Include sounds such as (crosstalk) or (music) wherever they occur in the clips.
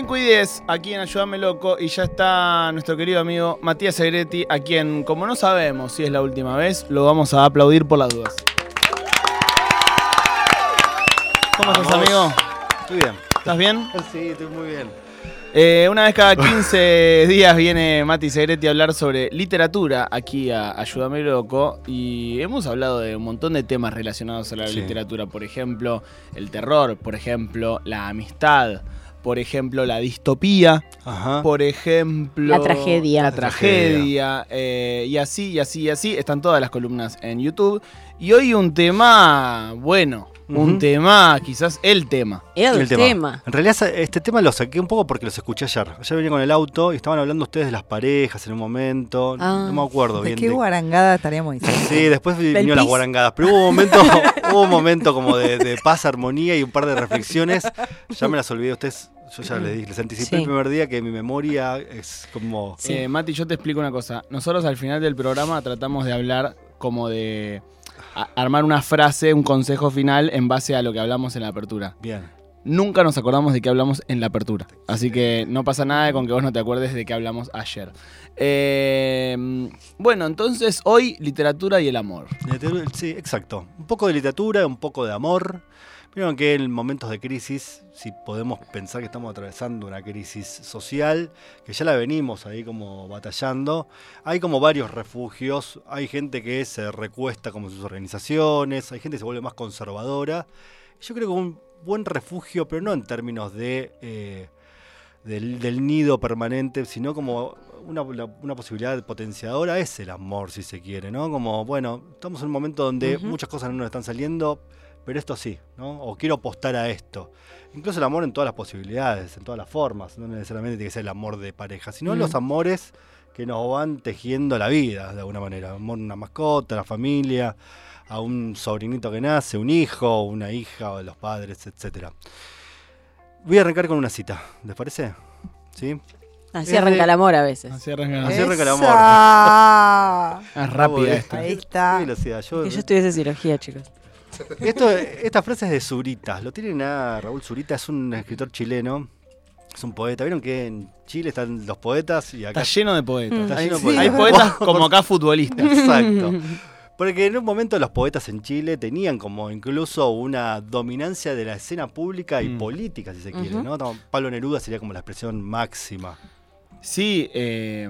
5 y 10 aquí en Ayúdame Loco y ya está nuestro querido amigo Matías Segretti, a quien, como no sabemos si es la última vez, lo vamos a aplaudir por las dudas. ¿Cómo estás, amigo? Estoy bien. ¿Estás bien? Sí, estoy muy bien. Eh, una vez cada (laughs) 15 días viene Mati Segretti a hablar sobre literatura aquí a Ayúdame Loco y hemos hablado de un montón de temas relacionados a la Sí. literatura, por ejemplo, el terror, por ejemplo, la amistad, por ejemplo, la distopía, Ajá. por ejemplo... La tragedia. La tragedia, eh, y así, y así, y así. Están todas las columnas en YouTube. Y hoy un tema, bueno, un tema, quizás el tema. El, El tema. En realidad este tema lo saqué un poco porque los escuché ayer. Ayer venía con el auto y estaban hablando ustedes de las parejas en un momento. Ah. no me acuerdo ¿De bien. qué de- guarangada estaríamos diciendo? Sí, después vinieron las guarangadas. Pero hubo un momento, (laughs) hubo un momento como de, de paz, armonía y un par de reflexiones. Ya me las olvidé a ustedes. Yo ya les, di- les anticipé Sí. el primer día que mi memoria es como. Eh, Mati, yo te explico una cosa. Nosotros al final del programa tratamos de hablar como de armar una frase, un consejo final en base a lo que hablamos en la apertura. Bien. Nunca nos acordamos de qué hablamos en la apertura. Así que no pasa nada con que vos no te acuerdes de qué hablamos ayer. Eh, bueno, entonces hoy literatura y el amor. Sí, exacto. Un poco de literatura, un poco de amor. Vieron que en momentos de crisis, si podemos pensar que estamos atravesando una crisis social, que ya la venimos ahí como batallando, hay como varios refugios, hay gente que se recuesta como sus organizaciones, hay gente que se vuelve más conservadora. Yo creo que un buen refugio, pero no en términos de... eh, del, del nido permanente, sino como una, una posibilidad potenciadora es el amor, si se quiere, ¿no? Como, bueno, estamos en un momento donde muchas cosas no nos están saliendo, pero esto sí, ¿no? O quiero apostar a esto. Incluso el amor en todas las posibilidades, en todas las formas, no necesariamente tiene que ser el amor de pareja, sino Mm. los amores que nos van tejiendo la vida, de alguna manera. Amor a una mascota, a la familia, a un sobrinito que nace, un hijo, una hija, o los padres, etcétera. Voy a arrancar con una cita, ¿les parece? ¿Sí? Así Es arranca el amor a veces. Así arranca. Así arranca el amor. (laughs) Esa. Es rápida esta. Ahí está. Yo- Que yo estudié cirugía, chicos. Esto, esta frase es de Zurita. Lo tienen a Raúl Zurita, es un escritor chileno. Es un poeta. ¿Vieron que en Chile están los poetos y acá Está lleno de poetas. Mm. está Ay, lleno de sí, poetas? Hay poetas como acá futbolistas. Exacto. Porque en un momento los poetas en Chile tenían como incluso una dominancia de la escena pública y Mm. política, si se quiere, Ujú. ¿no? Pablo Neruda sería como la expresión máxima. Sí, eh,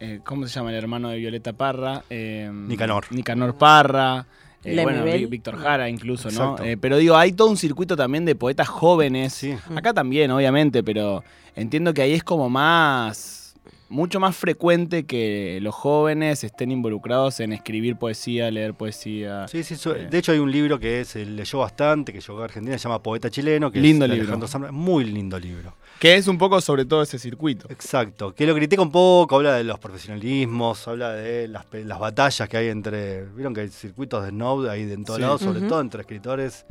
eh, ¿cómo se llama el hermano de Violeta Parra? Eh, Nicanor. Nicanor Parra. Eh, bueno, Víctor Jara incluso, ¿no? Eh, pero digo, hay todo un circuito también de poetas jóvenes. Sí. Acá también, obviamente, pero entiendo que ahí es como más, mucho más frecuente que los jóvenes estén involucrados en escribir poesía, leer poesía. Sí, sí, su- Eh. de hecho hay un libro que se leyó bastante, que llegó a Argentina, se llama Poeta Chileno, que Lindo es libro. Alejandro. Muy lindo libro. Que es un poco sobre todo ese circuito. Exacto, que lo critica un poco, habla de los profesionalismos, habla de las, las batallas que hay entre, vieron que hay circuitos de snow ahí de en todos Sí. lados, sobre todo entre escritores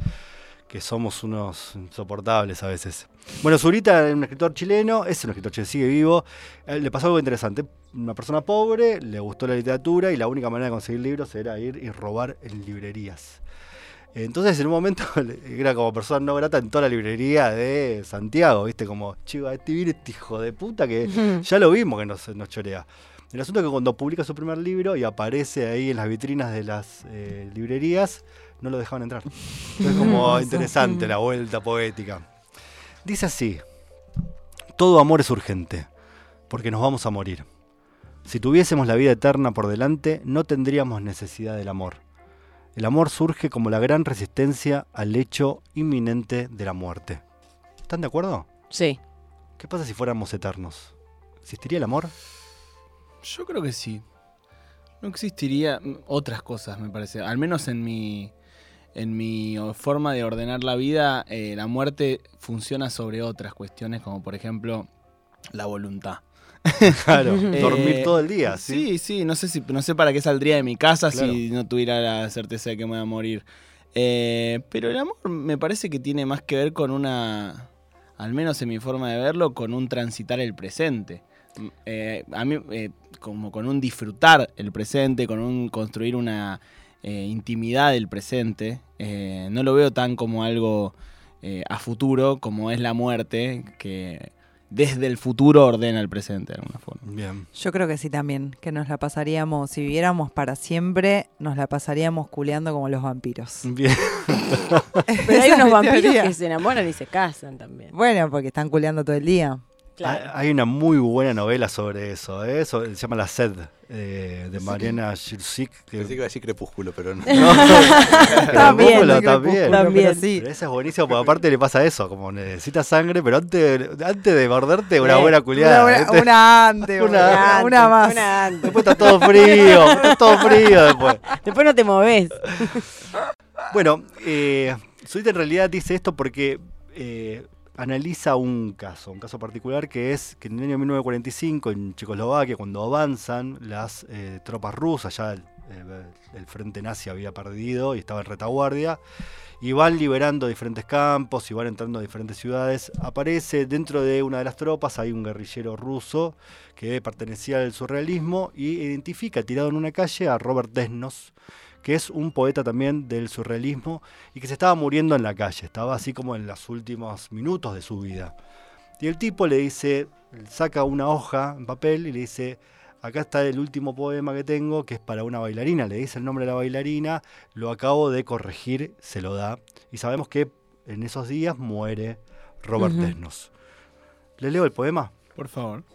que somos unos insoportables a veces. Bueno, Zurita es un escritor chileno, es un escritor chileno, sigue vivo, le pasó algo interesante, una persona pobre, le gustó la literatura y la única manera de conseguir libros era ir y robar en librerías. Entonces, en un momento, (laughs) era como persona no grata en toda la librería de Santiago, ¿viste? Como, chico, este viene este hijo de puta que (laughs) ya lo vimos que nos, nos chorea. El asunto es que cuando publica su primer libro y aparece ahí en las vitrinas de las eh, librerías, no lo dejaban entrar. (laughs) Es como interesante la vuelta poética. Dice así, todo amor es urgente, porque nos vamos a morir. Si tuviésemos la vida eterna por delante, no tendríamos necesidad del amor. El amor surge como la gran resistencia al hecho inminente de la muerte. ¿Están de acuerdo? Sí. ¿Qué pasa si fuéramos eternos? ¿Existiría el amor? Yo creo que sí. No existiría otras cosas, me parece. Al menos en mi, en mi forma de ordenar la vida, eh, la muerte funciona sobre otras cuestiones, como por ejemplo la voluntad. (laughs) Claro, (laughs) Eh, dormir todo el día, ¿sí? Sí, sí, no sé si no sé para qué saldría de mi casa Claro. si no tuviera la certeza de que me voy a morir. Eh, pero el amor me parece que tiene más que ver con una, al menos en mi forma de verlo, con un transitar el presente. Mm, eh, a mí, eh, como con un disfrutar el presente, con un construir una eh, intimidad del presente. Eh, no lo veo tan como algo eh, a futuro como es la muerte, que desde el futuro ordena el presente de alguna forma. Bien. Yo creo que sí también, que nos la pasaríamos, si viviéramos para siempre, nos la pasaríamos culeando como los vampiros. Bien. Pero hay unos vampiros teoría. que se enamoran y se casan también. Bueno, porque están culeando todo el día. Claro. Hay una muy buena novela sobre eso, ¿eh? Sobre- se llama La Sed, eh, de Mariana Shirzik. que- Pensé que iba a decir crepúsculo, pero no. (laughs) (laughs) También, Crepúsculo no también. Crepúsculo, También. pero sí. Pero esa es buenísima, porque aparte le pasa eso, como necesita sangre, pero antes, antes de morderte, una buena culiada. una, antes, Una (laughs) una, antes, una más. una antes. Después está todo frío, está todo frío después. Después no te moves. Bueno, eh, en realidad dice esto porque eh, analiza un caso, un caso particular que es que en el año 1945 en Checoslovaquia, cuando avanzan las eh, tropas rusas, ya el, eh, el frente nazi había perdido y estaba en retaguardia, y van liberando diferentes campos y van entrando a diferentes ciudades, aparece dentro de una de las tropas, hay un guerrillero ruso que pertenecía al surrealismo y identifica tirado en una calle a Robert Desnos, que es un poeta también del surrealismo y que se estaba muriendo en la calle, estaba así como en los últimos minutos de su vida. Y el tipo le dice, saca una hoja en papel y le dice, acá está el último poema que tengo, que es para una bailarina, le dice el nombre de la bailarina, lo acabo de corregir, se lo da, y sabemos que en esos días muere Robert Ujú. Desnos. ¿Le leo el poema? Por favor.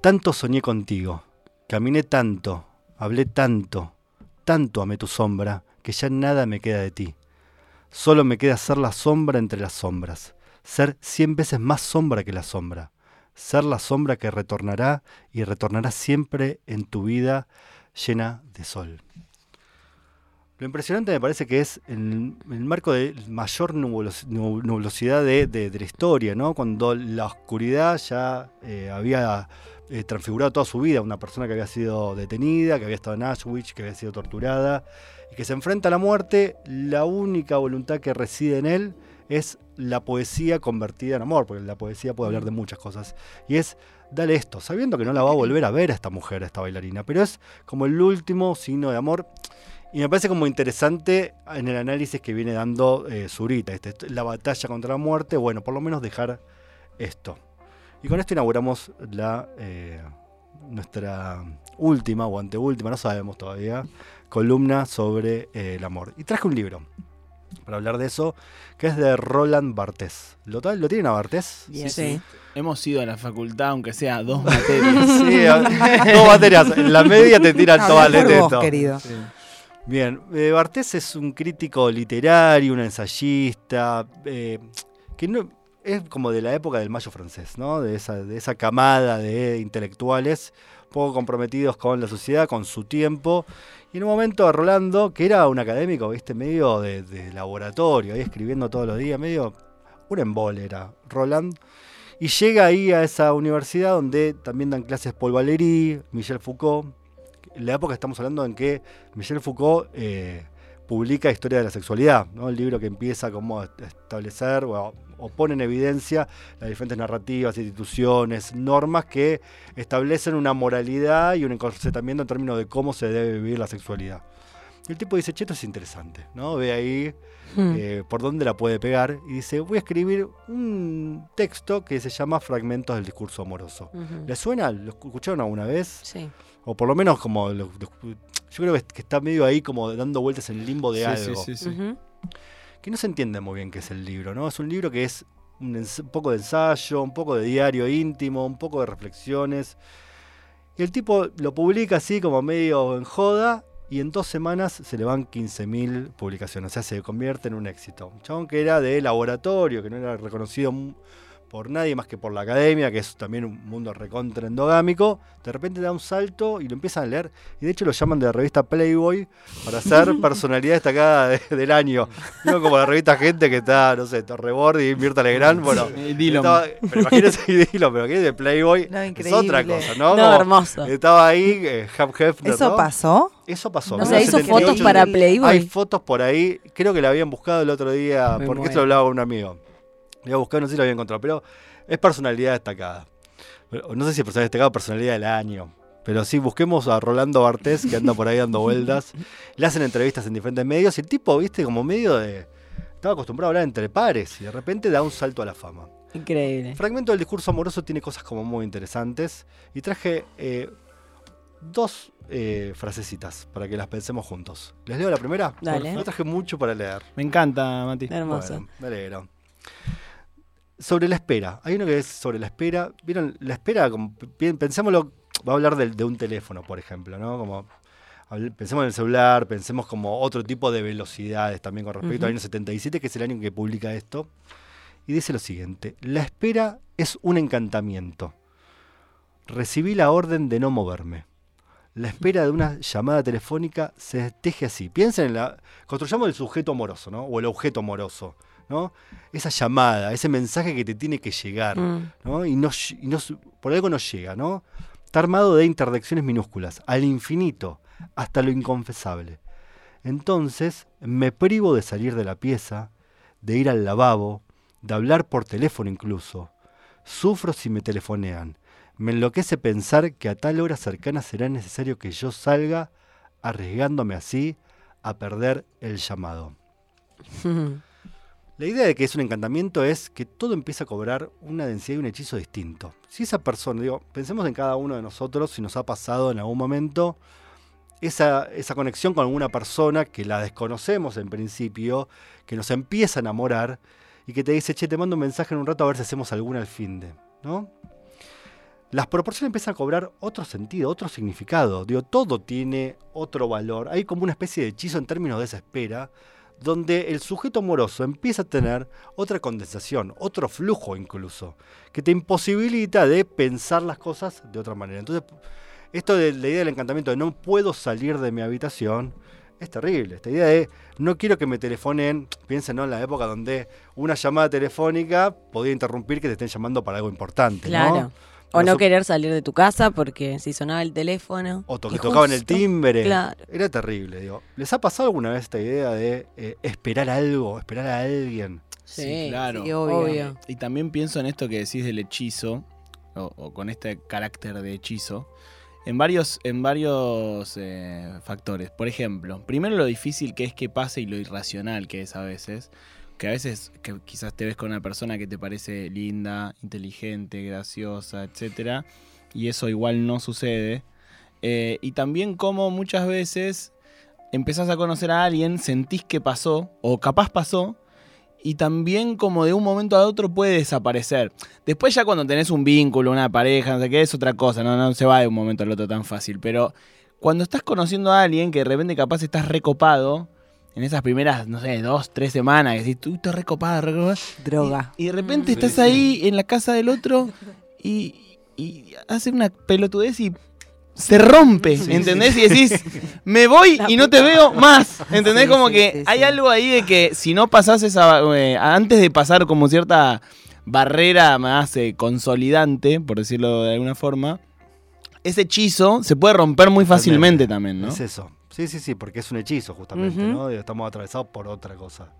Tanto soñé contigo, caminé tanto, hablé tanto, tanto amé tu sombra, que ya nada me queda de ti. Solo me queda ser la sombra entre las sombras, ser cien veces más sombra que la sombra, ser la sombra que retornará y retornará siempre en tu vida llena de sol. Lo impresionante me parece que es en el marco de mayor nubulos- nu- nubulosidad de, de- de la historia, ¿no? Cuando la oscuridad ya eh, había eh, transfigurado toda su vida, una persona que había sido detenida, que había estado en Auschwitz, que había sido torturada, y que se enfrenta a la muerte, la única voluntad que reside en él es la poesía convertida en amor, porque la poesía puede hablar de muchas cosas, y es dale esto, sabiendo que no la va a volver a ver a esta mujer, a esta bailarina, pero es como el último signo de amor. Y me parece como interesante en el análisis que viene dando eh, Zurita, este, la batalla contra la muerte, bueno, por lo menos dejar esto. Y con esto inauguramos la eh, nuestra última o anteúltima, no sabemos todavía, columna sobre eh, el amor. Y traje un libro para hablar de eso, que es de Roland Barthes. ¿Lo, ¿Lo tienen a Barthes? Bien. Sí. Hemos ido a la facultad, aunque sea dos materias. (laughs) Sí, (laughs) dos materias. En la media te tiran Habla todas teto. querido. Bien, eh, Bartés es un crítico literario, un ensayista, eh, que no, es como de la época del mayo francés, ¿no? De esa, de esa camada de intelectuales poco comprometidos con la sociedad, con su tiempo. Y en un momento Rolando, que era un académico, viste, medio de, laboratorio, ahí escribiendo todos los días, medio un embole era Roland. Y llega ahí a esa universidad donde también dan clases Paul Valéry, Michel Foucault. La época estamos hablando en que Michel Foucault eh, publica Historia de la Sexualidad, ¿no? el libro que empieza como a establecer o pone en evidencia las diferentes narrativas, instituciones, normas que establecen una moralidad y un encorsetamiento en términos de cómo se debe vivir la sexualidad. Y el tipo dice, che, esto es interesante, ¿no? Ve ahí Hmm. eh, por dónde la puede pegar y dice, voy a escribir un texto que se llama Fragmentos del Discurso Amoroso. Ujú. ¿Les suena? ¿Lo escucharon alguna vez? Sí. O por lo menos como... lo- lo- yo creo que, está medio ahí como dando vueltas en el limbo de Sí, algo. sí, sí, sí. Que no se entiende muy bien qué es el libro, ¿no? Es un libro que es un, poco de ensayo, un poco de diario íntimo, un poco de reflexiones. Y el tipo lo publica así como medio en joda y en dos semanas se le van 15.000 publicaciones. O sea, se convierte en un éxito. Un chabón que era de laboratorio, que no era reconocido por nadie más que por la academia, que es también un mundo recontra endogámico, de repente da un salto y lo empiezan a leer. Y de hecho lo llaman de la revista Playboy para ser (laughs) personalidad destacada de- del año. No como la revista Gente que está, no sé, Torrebordi y Mirta Legrand. Bueno, Eh, estaba- pero imagínense Dillon, pero que es de Playboy. No, es otra cosa, ¿no? No, Como hermoso. Estaba ahí eh, Hugh Hefner, ¿Eso ¿no? pasó? Eso pasó. O No, sea, hizo 1978. fotos para Playboy. Hay fotos por ahí, creo que la habían buscado el otro día, Me porque muero. esto lo hablaba con un amigo. Le había buscado, no sé si lo había encontrado, pero es personalidad destacada. No sé si es personalidad destacada o personalidad del año. Pero sí, busquemos a Rolando Bartés, que anda por ahí dando vueltas. (laughs) Le hacen entrevistas en diferentes medios y el tipo, viste, como medio de... Estaba acostumbrado a hablar entre pares y de repente da un salto a la fama. Increíble. Fragmento del discurso amoroso tiene cosas como muy interesantes y traje eh, dos eh, frasecitas para que las pensemos juntos. ¿Les leo la primera? Dale. No traje mucho para leer. Me encanta, Mati. Hermoso. Bueno, me alegro. Sobre la espera. Hay uno que es sobre la espera. ¿Vieron? La espera, como, pensémoslo, va a hablar de, un teléfono, por ejemplo, ¿no? Como, pensemos en el celular, pensemos como otro tipo de velocidades también con respecto Ujú. al año 77, que es el año en que publica esto. Y dice lo siguiente, la espera es un encantamiento. Recibí la orden de no moverme. La espera de una llamada telefónica se teje así. Piensen en la... Construyamos el sujeto amoroso, ¿no? O el objeto amoroso, ¿no? Esa llamada, ese mensaje que te tiene que llegar, Mm. ¿no? Y, no, ll- y no s- por algo no llega, ¿no? Está armado de interdicciones minúsculas, al infinito, hasta lo inconfesable. Entonces me privo de salir de la pieza, de ir al lavabo, de hablar por teléfono incluso. Sufro si me telefonean. Me enloquece pensar que a tal hora cercana será necesario que yo salga, arriesgándome así a perder el llamado. (laughs) La idea de que es un encantamiento es que todo empieza a cobrar una densidad y un hechizo distinto. Si esa persona, digo, pensemos en cada uno de nosotros, si nos ha pasado en algún momento esa, esa conexión con alguna persona que la desconocemos en principio, que nos empieza a enamorar y que te dice, che, te mando un mensaje en un rato a ver si hacemos alguna al fin de, ¿no? Las proporciones empiezan a cobrar otro sentido, otro significado. Digo, todo tiene otro valor. Hay como una especie de hechizo en términos de esa espera, donde el sujeto amoroso empieza a tener otra condensación, otro flujo incluso, que te imposibilita de pensar las cosas de otra manera. Entonces, esto de la idea del encantamiento de no puedo salir de mi habitación es terrible. Esta idea de no quiero que me telefonen, piensen ¿no? en la época donde una llamada telefónica podía interrumpir que te estén llamando para algo importante. ¿no? O no querer salir de tu casa porque si sonaba el teléfono. O to- que tocaban el timbre. Claro. Era terrible, digo. ¿Les ha pasado alguna vez esta idea de eh, esperar algo, esperar a alguien? Sí, claro. sí, obvio. Obvio. Y también pienso en esto que decís del hechizo, o, o con este carácter de hechizo, en varios, en varios eh, factores. Por ejemplo, primero lo difícil que es que pase y lo irracional que es a veces. Que a veces que quizás te ves con una persona que te parece linda, inteligente, graciosa, etcétera, y eso igual no sucede. Eh, y también como muchas veces empezás a conocer a alguien, sentís que pasó, o capaz pasó, y también como de un momento a otro puede desaparecer. Después ya cuando tenés un vínculo, una pareja, no sé qué, es otra cosa, no, no se va de un momento al otro tan fácil. Pero cuando estás conociendo a alguien que de repente capaz estás recopado, en esas primeras, no sé, dos, tres semanas, que decís, tú estás recopado, recopado. Droga. Y de repente Sí, estás sí. ahí en la casa del otro y, y hace una pelotudez y se rompe, Sí, ¿entendés? sí. Y decís, (laughs) me voy La y no te veo más, ¿entendés? Sí, como sí, que sí, hay sí. algo ahí de que si no pasás esa, eh, antes de pasar como cierta barrera más eh, consolidante, por decirlo de alguna forma, ese hechizo se puede romper muy fácilmente también, ¿no? Es eso. Sí, sí, sí, porque es un hechizo justamente. ¿no? Estamos atravesados por otra cosa.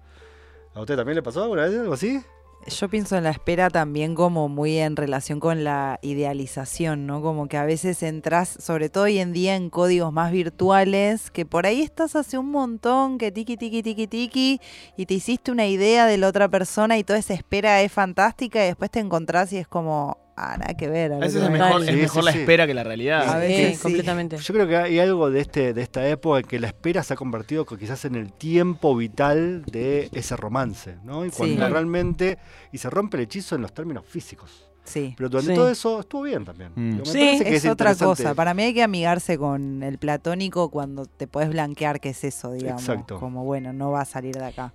¿A usted también le pasó alguna vez algo así? Yo pienso en la espera también como muy en relación con la idealización, ¿no? Como que a veces entras, sobre todo hoy en día, en códigos más virtuales, que por ahí estás hace un montón, que tiki, tiki, tiki, tiki, y te hiciste una idea de la otra persona y toda esa espera es fantástica y después te encontrás y es como, nada que ver. a veces que es me- mejor, es mejor la sí. espera que la realidad. A Sí, veces sí. completamente. Yo creo que hay algo de este de esta época en que la espera se ha convertido co- quizás en el tiempo vital de ese romance, ¿no? Y cuando realmente y se rompe el hechizo en los términos físicos. Sí. Pero durante Sí. todo eso estuvo bien también. Mm. Me Sí, que Es, otra cosa. Para mí hay que amigarse con el platónico cuando te puedes blanquear que es eso, digamos. Exacto. Como bueno, no va a salir de acá.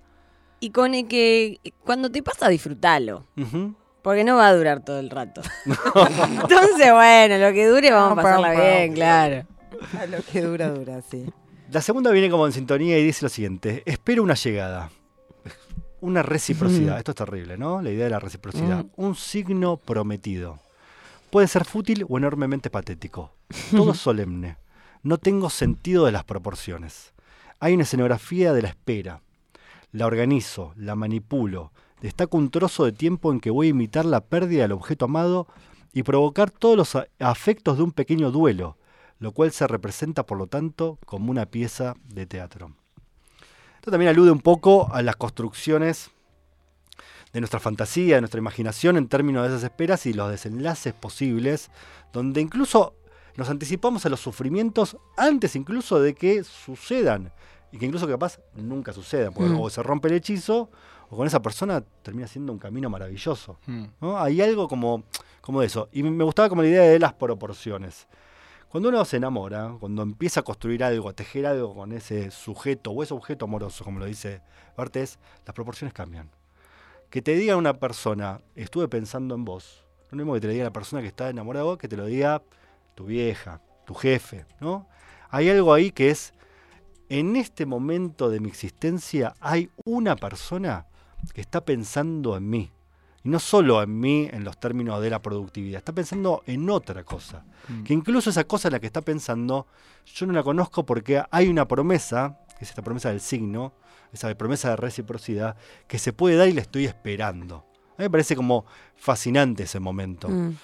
Y con el que cuando te pasa, disfrútalo. Ujú. Porque no va a durar todo el rato. (laughs) Entonces, bueno, lo que dure vamos a pasarla pam, pam. bien, claro. A lo que dura, dura, sí. La segunda viene como en sintonía y dice lo siguiente: espero una llegada. Una reciprocidad. Esto es terrible, ¿no? La idea de la reciprocidad. Mm. Un signo prometido. Puede ser fútil o enormemente patético. Todo (laughs) solemne. No tengo sentido de las proporciones. Hay una escenografía de la espera. La organizo, la manipulo. Destaco un trozo de tiempo en que voy a imitar la pérdida del objeto amado y provocar todos los afectos de un pequeño duelo, lo cual se representa, por lo tanto, como una pieza de teatro. Esto también alude un poco a las construcciones de nuestra fantasía, de nuestra imaginación en términos de esas esperas y los desenlaces posibles, donde incluso nos anticipamos a los sufrimientos antes incluso de que sucedan. Y que incluso capaz nunca sucedan, porque Mm. o se rompe el hechizo, o con esa persona termina siendo un camino maravilloso. Mm. ¿no? Hay algo como, como de eso. Y me gustaba como la idea de las proporciones. Cuando uno se enamora, cuando empieza a construir algo, a tejer algo con ese sujeto o ese objeto amoroso, como lo dice Bartés, las proporciones cambian. Que te diga una persona, estuve pensando en vos, no es lo mismo que te lo diga la persona que está enamorada de vos, que te lo diga tu vieja, tu jefe, ¿no? Hay algo ahí que es, en este momento de mi existencia hay una persona que está pensando en mí. Y no solo en mí en los términos de la productividad, está pensando en otra cosa. Mm. Que incluso esa cosa en la que está pensando, yo no la conozco porque hay una promesa, que es esta promesa del signo, esa promesa de reciprocidad, que se puede dar y la estoy esperando. A mí me parece como fascinante ese momento. Mm.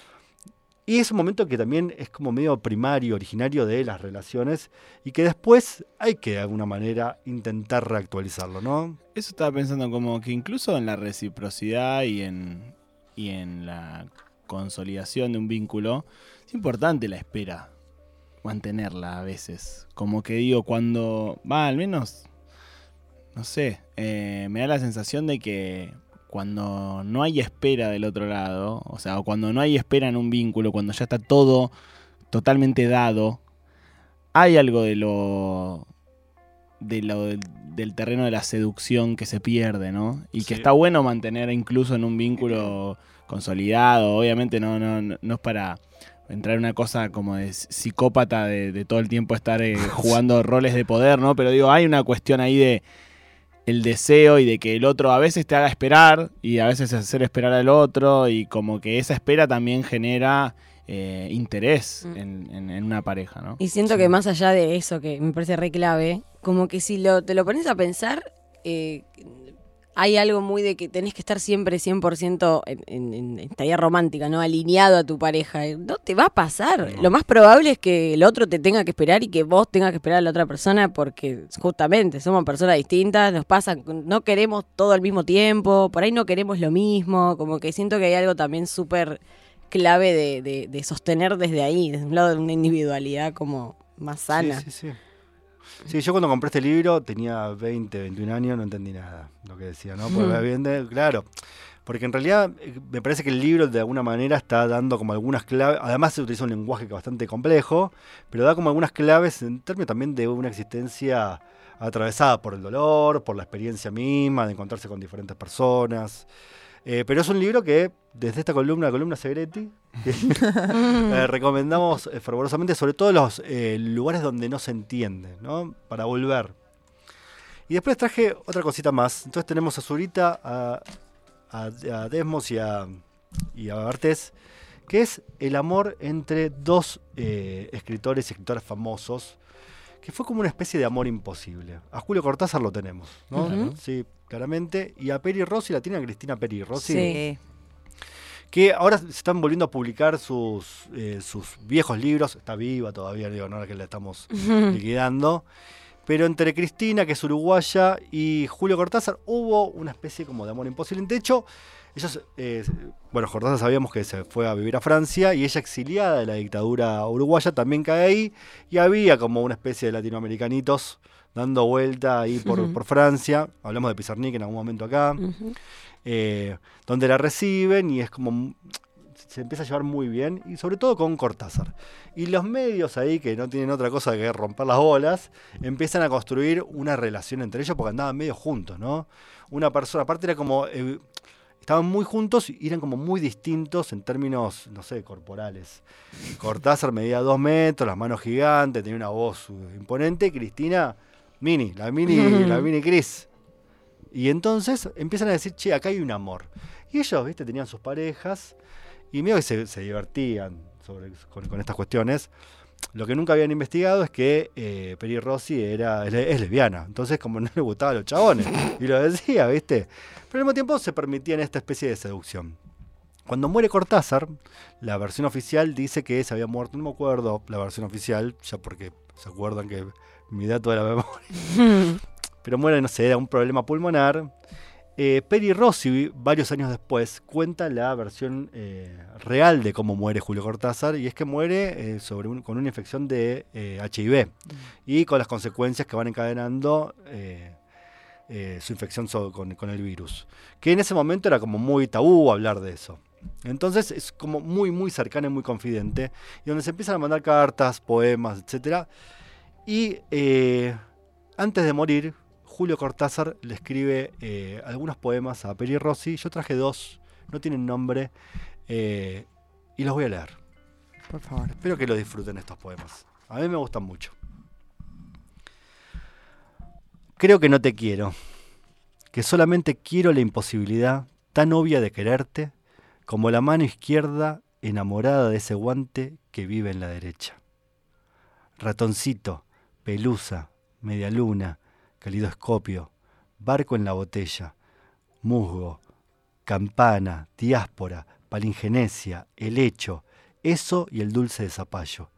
Y es un momento que también es como medio primario, originario de las relaciones y que después hay que de alguna manera intentar reactualizarlo, ¿no? Eso estaba pensando como que incluso en la reciprocidad y en, y en la consolidación de un vínculo, es importante la espera, mantenerla a veces. Como que digo, cuando va, al menos, no sé, eh, me da la sensación de que cuando no hay espera del otro lado, o sea, cuando no hay espera en un vínculo, cuando ya está todo totalmente dado, hay algo de lo de lo del, del terreno de la seducción que se pierde, ¿no? Y que está bueno mantener incluso en un vínculo consolidado. Obviamente no, no, no no es para entrar en una cosa como de psicópata de, de todo el tiempo estar eh, (laughs) jugando roles de poder, ¿no? Pero digo, hay una cuestión ahí de el deseo y de que el otro a veces te haga esperar y a veces hacer esperar al otro y como que esa espera también genera eh, interés Mm. en, en- en una pareja, ¿no? Y siento que más allá de eso, que me parece re clave, como que si lo, te lo pones a pensar, eh, hay algo muy de que tenés que estar siempre 100% en, en, en, en tarea romántica, ¿no? Alineado a tu pareja. No te va a pasar. No. Lo más probable es que el otro te tenga que esperar y que vos tengas que esperar a la otra persona porque justamente somos personas distintas, nos pasa, no queremos todo al mismo tiempo, por ahí no queremos lo mismo, como que siento que hay algo también súper clave de, de- de sostener desde ahí, desde un lado de una individualidad como más sana. Sí, sí, sí. Sí, yo cuando compré este libro tenía 20, 21 años, no entendí nada lo que decía, ¿no? Porque, Ujú. bien de- claro, porque en realidad eh, me parece que el libro de alguna manera está dando como algunas claves, además se utiliza un lenguaje que es bastante complejo, pero da como algunas claves en términos también de una existencia atravesada por el dolor, por la experiencia misma, de encontrarse con diferentes personas. Eh, pero es un libro que, desde esta columna, la columna Segretti, (laughs) eh, recomendamos eh, fervorosamente, sobre todo los eh, lugares donde no se entiende, ¿no? Para volver. Y después traje otra cosita más. Entonces tenemos a Zurita, a, a, a Desmos y a, y a Bartés, que es el amor entre dos escritores y escritoras famosos, que fue como una especie de amor imposible. A Julio Cortázar lo tenemos, ¿no? Sí, claramente. Y a Peri Rossi, la tiene a Cristina Peri Rossi Sí. Que ahora se están volviendo a publicar sus, eh, sus viejos libros. Está viva todavía, digo, no es que la estamos (laughs) liquidando. Pero entre Cristina, que es uruguaya, y Julio Cortázar hubo una especie como de amor imposible. De hecho, ellos, eh, bueno, Cortázar sabíamos que se fue a vivir a Francia y ella exiliada de la dictadura uruguaya también cae ahí. Y había como una especie de latinoamericanitos dando vuelta ahí por, por Francia. Hablamos de Pizarnik en algún momento acá eh, donde la reciben y es como se empieza a llevar muy bien y sobre todo con Cortázar. Y los medios ahí que no tienen otra cosa que romper las bolas, empiezan a construir una relación entre ellos porque andaban medio juntos, ¿no? Una persona, aparte era como eh, estaban muy juntos y eran como muy distintos en términos, no sé, corporales. Cortázar medía dos metros, las manos gigantes, tenía una voz eh, imponente. Cristina, mini, la mini, (laughs) la mini Cris. Y entonces empiezan a decir, che, acá hay un amor. Y ellos, viste, tenían sus parejas y medio que se, se divertían sobre, con, con estas cuestiones. Lo que nunca habían investigado es que eh, Peri Rossi era, es lesbiana. Entonces, como no le gustaban los chabones. (laughs) Y lo decía, ¿viste? Pero al mismo tiempo se permitían esta especie de seducción. Cuando muere Cortázar, la versión oficial dice que se había muerto, no me acuerdo la versión oficial, ya porque se acuerdan que mi dato de la memoria (laughs) pero muere, no sé, era un problema pulmonar. Eh, Peri Rossi, varios años después, cuenta la versión eh, real de cómo muere Julio Cortázar, y es que muere eh, sobre un- con una infección de HIV y con las consecuencias que van encadenando su infección so- con, con el virus. Que en ese momento era como muy tabú hablar de eso. Entonces es como muy, muy cercana y muy confidente, y donde se empiezan a mandar cartas, poemas, etc. Y eh, antes de morir, Julio Cortázar le escribe eh, algunos poemas a Peri Rossi. Yo traje dos, no tienen nombre, eh, y los voy a leer. Por favor. Espero que lo disfruten estos poemas. A mí me gustan mucho. Creo que no te quiero, que solamente quiero la imposibilidad tan obvia de quererte como la mano izquierda enamorada de ese guante que vive en la derecha. Ratoncito, pelusa, media luna, calidoscopio, barco en la botella, musgo, campana, diáspora, palingenesia, helecho, eso y el dulce de zapallo,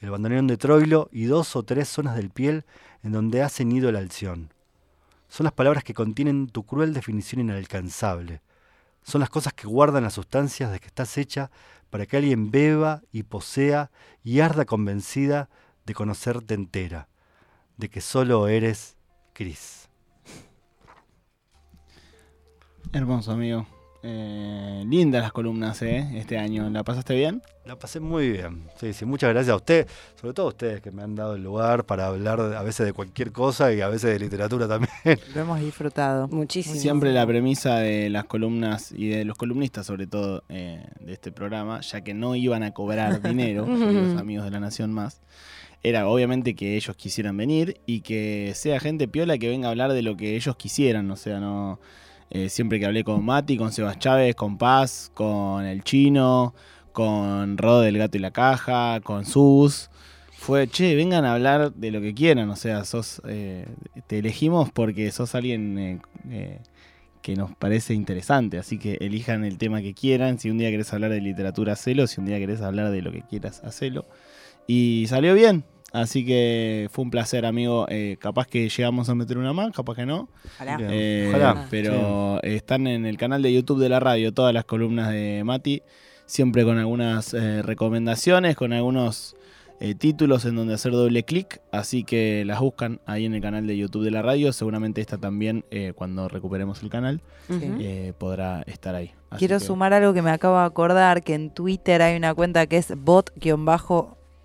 el bandoneón de Troilo y dos o tres zonas del piel en donde ha ceñido la alción. Son las palabras que contienen tu cruel definición inalcanzable. Son las cosas que guardan las sustancias de que estás hecha para que alguien beba y posea y arda convencida de conocerte entera, de que solo eres Cris. Hermoso, amigo. Eh, lindas las columnas, ¿eh? Este año. ¿La pasaste bien? La pasé muy bien. Sí, sí, muchas gracias a usted, sobre todo a ustedes que me han dado el lugar para hablar a veces de cualquier cosa y a veces de literatura también. Lo hemos disfrutado. Muchísimo. Siempre la premisa de las columnas y de los columnistas, sobre todo eh, de este programa, ya que no iban a cobrar (laughs) dinero, queridos amigos de la Nación Más, era obviamente que ellos quisieran venir y que sea gente piola que venga a hablar de lo que ellos quisieran. O sea, no. eh, siempre que hablé con Mati, con Sebas Chávez, con Paz, con el Chino, con Rod del Gato y la Caja, con Sus. Fue, che, vengan a hablar de lo que quieran. O sea, sos, eh, te elegimos porque sos alguien eh, que nos parece interesante. Así que elijan el tema que quieran. Si un día querés hablar de literatura, hacelo. Si un día querés hablar de lo que quieras, hacelo. Y salió bien. Así que fue un placer, amigo. Eh, capaz que llegamos a meter una más, capaz que no. Ojalá. Eh, Ojalá. Pero están en el canal de YouTube de la radio todas las columnas de Mati, siempre con algunas eh, recomendaciones, con algunos eh, títulos en donde hacer doble clic, así que las buscan ahí en el canal de YouTube de la radio. Seguramente esta también, eh, cuando recuperemos el canal, eh, podrá estar ahí. Así Quiero que- sumar algo que me acabo de acordar, que en Twitter hay una cuenta que es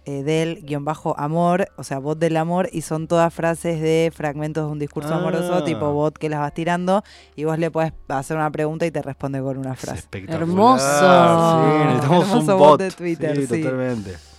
bot-del-amor, o sea, bot del amor, y son todas frases de fragmentos de un discurso Ah. amoroso, tipo bot que las vas tirando, y vos le puedes hacer una pregunta y te responde con una Es frase. espectacular. Hermoso. Sí, necesitamos Hermoso un bot bot de Twitter, Sí, sí. totalmente.